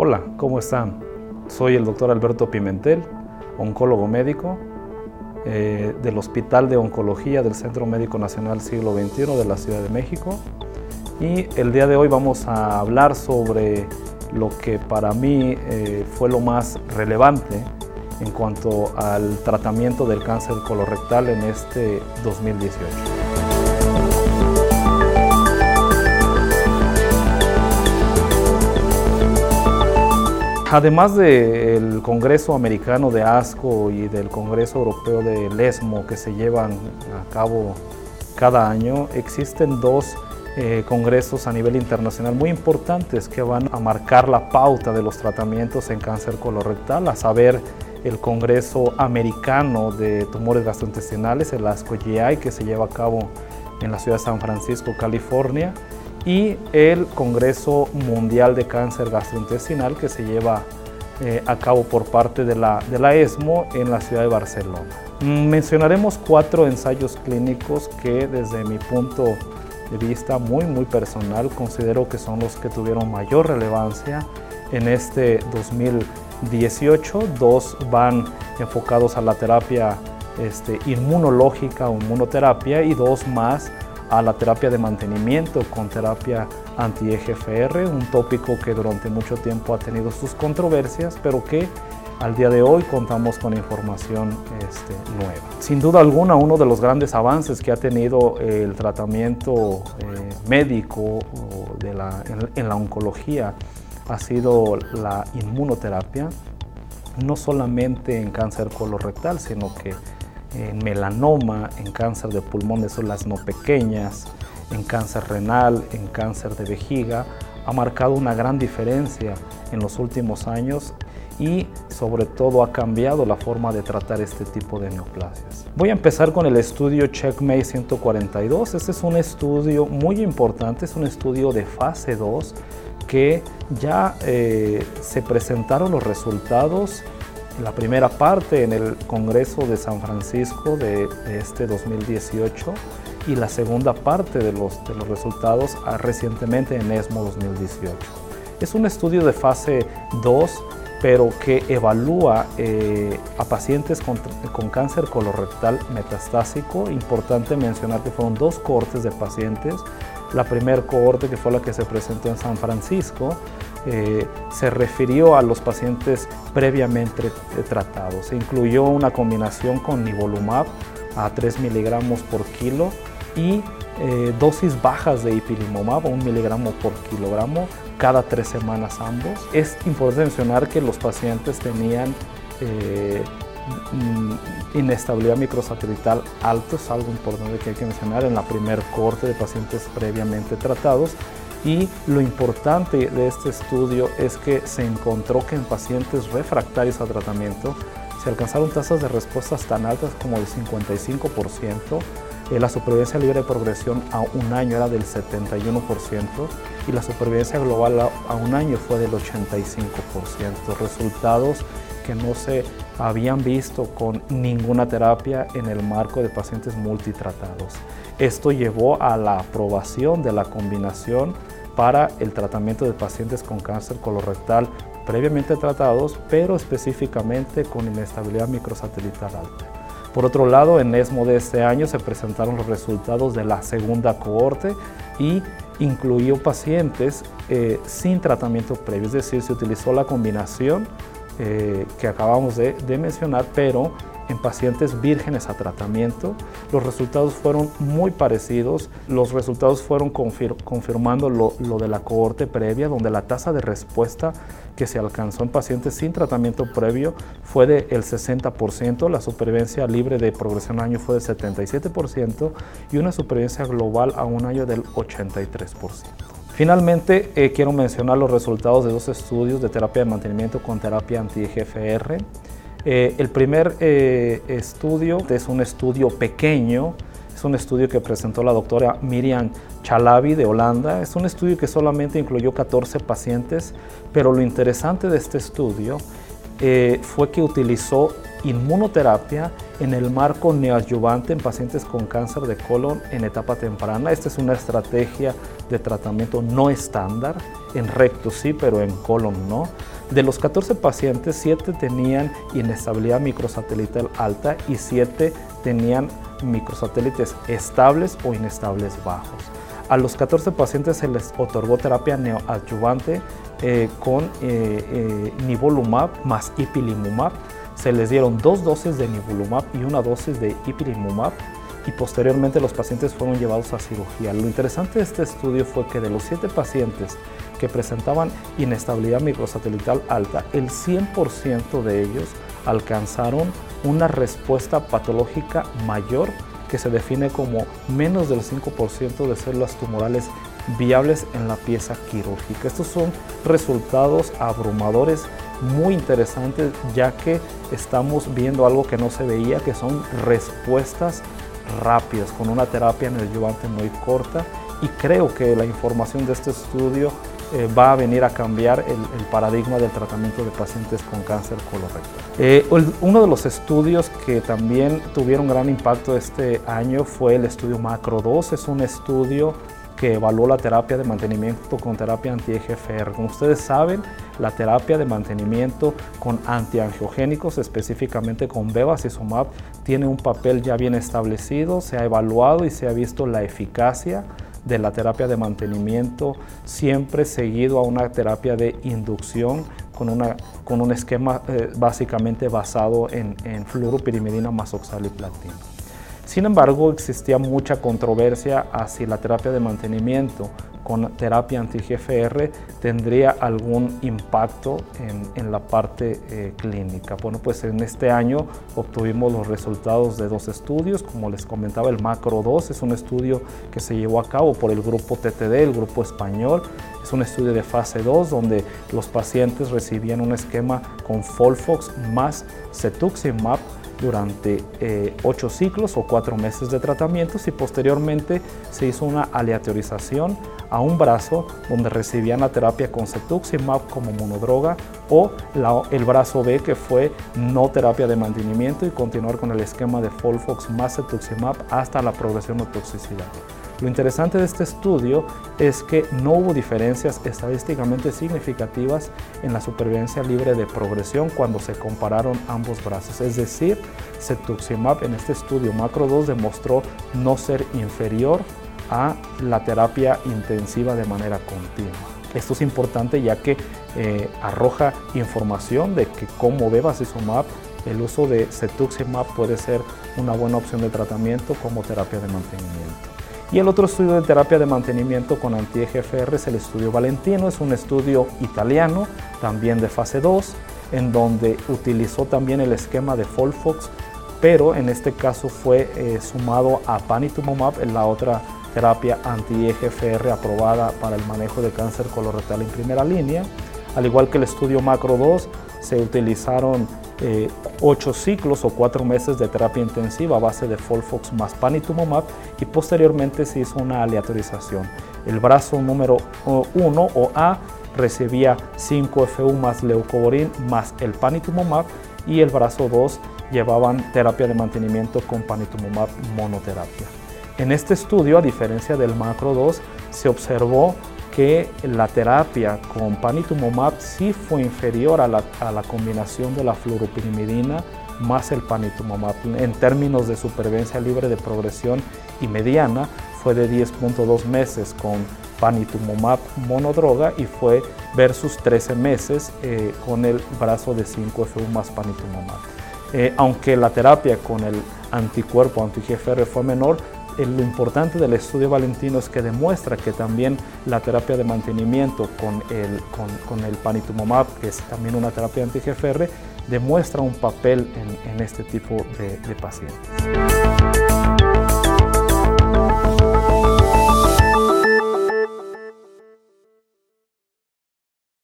Hola, ¿cómo están? Soy el doctor Alberto Pimentel, oncólogo médico eh, del Hospital de Oncología del Centro Médico Nacional Siglo XXI de la Ciudad de México. Y el día de hoy vamos a hablar sobre lo que para mí eh, fue lo más relevante en cuanto al tratamiento del cáncer colorectal en este 2018. Además del Congreso Americano de ASCO y del Congreso Europeo de ESMO que se llevan a cabo cada año, existen dos eh, congresos a nivel internacional muy importantes que van a marcar la pauta de los tratamientos en cáncer colorectal, a saber el Congreso Americano de Tumores Gastrointestinales, el ASCO GI, que se lleva a cabo en la ciudad de San Francisco, California, y el Congreso Mundial de Cáncer Gastrointestinal que se lleva eh, a cabo por parte de la, de la ESMO en la ciudad de Barcelona. Mm, mencionaremos cuatro ensayos clínicos que desde mi punto de vista muy muy personal considero que son los que tuvieron mayor relevancia en este 2018. Dos van enfocados a la terapia este, inmunológica o inmunoterapia y dos más a la terapia de mantenimiento con terapia anti-EGFR, un tópico que durante mucho tiempo ha tenido sus controversias, pero que al día de hoy contamos con información este, nueva. Sin duda alguna, uno de los grandes avances que ha tenido el tratamiento eh, médico la, en la oncología ha sido la inmunoterapia, no solamente en cáncer colorectal, sino que en melanoma, en cáncer de pulmón de células no pequeñas, en cáncer renal, en cáncer de vejiga, ha marcado una gran diferencia en los últimos años y sobre todo ha cambiado la forma de tratar este tipo de neoplasias. Voy a empezar con el estudio Checkmate 142. Este es un estudio muy importante, es un estudio de fase 2 que ya eh, se presentaron los resultados la primera parte en el Congreso de San Francisco de, este 2018 y la segunda parte de los, de los resultados ah, recientemente en ESMO 2018. Es un estudio de fase 2, pero que evalúa eh, a pacientes con, con, cáncer colorectal metastásico. Importante mencionar que fueron dos cohortes de pacientes. La primera cohorte que fue la que se presentó en San Francisco eh, se refirió a los pacientes previamente tratados. Se incluyó una combinación con nivolumab a 3 miligramos por kilo y eh, dosis bajas de ipilimumab a 1 miligramo por kilogramo cada tres semanas ambos. Es importante mencionar que los pacientes tenían eh, mm, inestabilidad microsatelital alto, es algo importante que hay que mencionar en la primer corte de pacientes previamente tratados y lo importante de este estudio es que se encontró que en pacientes refractarios a tratamiento se alcanzaron tasas de respuestas tan altas como del 55%, eh, la supervivencia libre de progresión a un año era del 71% y la supervivencia global a, a un año fue del 85%, resultados no se habían visto con ninguna terapia en el marco de pacientes multitratados. Esto llevó a la aprobación de la combinación para el tratamiento de pacientes con cáncer colorectal previamente tratados, pero específicamente con inestabilidad microsatelital alta. Por otro lado, en ESMO de este año se presentaron los resultados de la segunda cohorte y incluyó pacientes eh, sin tratamiento previo, es decir, se utilizó la combinación eh, que acabamos de, mencionar, pero en pacientes vírgenes a tratamiento. Los resultados fueron muy parecidos. Los resultados fueron confirmando lo, de la cohorte previa, donde la tasa de respuesta que se alcanzó en pacientes sin tratamiento previo fue del 60%, la supervivencia libre de progresión a año fue del 77% y una supervivencia global a un año del 83%. Finalmente, eh, quiero mencionar los resultados de dos estudios de terapia de mantenimiento con terapia anti-GFR. Eh, el primer eh, estudio es un estudio pequeño, es un estudio que presentó la doctora Miriam Chalabi de Holanda. Es un estudio que solamente incluyó 14 pacientes, pero lo interesante de este estudio fue que utilizó inmunoterapia en el marco neoadyuvante en pacientes con cáncer de colon en etapa temprana. Esta es una estrategia de tratamiento no estándar. en recto sí, pero en colon no. De los 14 pacientes, 7 tenían inestabilidad microsatelital alta y 7 tenían microsatélites estables o inestables bajos. A los 14 pacientes se les otorgó terapia neoadyuvante eh, con eh, eh, nivolumab más ipilimumab. Se les dieron dos dosis de nivolumab y una dosis de ipilimumab y posteriormente los pacientes fueron llevados a cirugía. Lo interesante de este estudio fue que de los 7 pacientes que presentaban inestabilidad microsatelital alta, el 100% de ellos alcanzaron una respuesta patológica mayor que se define como menos del 5% de células tumorales viables en la pieza quirúrgica. Estos son resultados abrumadores muy interesantes ya que estamos viendo algo que no se veía, que son respuestas rápidas con una terapia neoadyuvante muy corta y creo que la información de este estudio eh, va a venir a cambiar el, paradigma del tratamiento de pacientes con cáncer colorectal. Eh, uno de los estudios que también tuvieron gran impacto este año fue el estudio Macro 2. Es un estudio que evaluó la terapia de mantenimiento con terapia anti-EGFR. Como ustedes saben, la terapia de mantenimiento con antiangiogénicos, específicamente con bevacizumab, tiene un papel ya bien establecido, se ha evaluado y se ha visto la eficacia de la terapia de mantenimiento, siempre seguido a una terapia de inducción con, una, con un esquema eh, básicamente basado en, en fluoropirimidina más oxaliplatina. Sin embargo, existía mucha controversia hacia la terapia de mantenimiento. Con terapia anti-GFR tendría algún impacto en, la parte eh, clínica. Bueno, pues en este año obtuvimos los resultados de dos estudios, como les comentaba, el Macro 2 es un estudio que se llevó a cabo por el grupo TTD, el grupo español, es un estudio de fase 2 donde los pacientes recibían un esquema con Folfox más cetuximab durante eh, ocho ciclos o cuatro meses de tratamientos y posteriormente se hizo una aleatorización a un brazo donde recibían la terapia con cetuximab como monodroga o el brazo B que fue no terapia de mantenimiento y continuar con el esquema de Folfox más cetuximab hasta la progresión o toxicidad. Lo interesante de este estudio es que no hubo diferencias estadísticamente significativas en la supervivencia libre de progresión cuando se compararon ambos brazos. Es decir, cetuximab en este estudio macro 2 demostró no ser inferior a la terapia intensiva de manera continua. Esto es importante ya que eh, arroja información de que como bevacizumab el uso de cetuximab puede ser una buena opción de tratamiento como terapia de mantenimiento. Y el otro estudio de terapia de mantenimiento con anti-EGFR es el estudio Valentino, es un estudio italiano, también de fase 2, en donde utilizó también el esquema de Folfox, pero en este caso fue eh, sumado a panitumumab, en la otra terapia anti-EGFR aprobada para el manejo de cáncer colorectal en primera línea. Al igual que el estudio Macro 2, se utilizaron eh, ocho ciclos o cuatro meses de terapia intensiva a base de Folfox más panitumumab y posteriormente se hizo una aleatorización. El brazo número 1 o A recibía 5FU más leucovorin más el panitumumab y el brazo 2 llevaban terapia de mantenimiento con panitumumab monoterapia. En este estudio, a diferencia del macro 2, se observó que la terapia con panitumumab sí fue inferior a la, combinación de la fluoropirimidina más el panitumumab. En términos de supervivencia libre de progresión y mediana, fue de 10.2 meses con panitumumab monodroga y fue versus 13 meses eh, con el brazo de 5FU más panitumumab. Eh, aunque la terapia con el anticuerpo anti-GFR fue menor, lo importante del estudio Valentino es que demuestra que también la terapia de mantenimiento con el, con, el panitumumab, que es también una terapia anti-GFR, demuestra un papel en, este tipo de pacientes.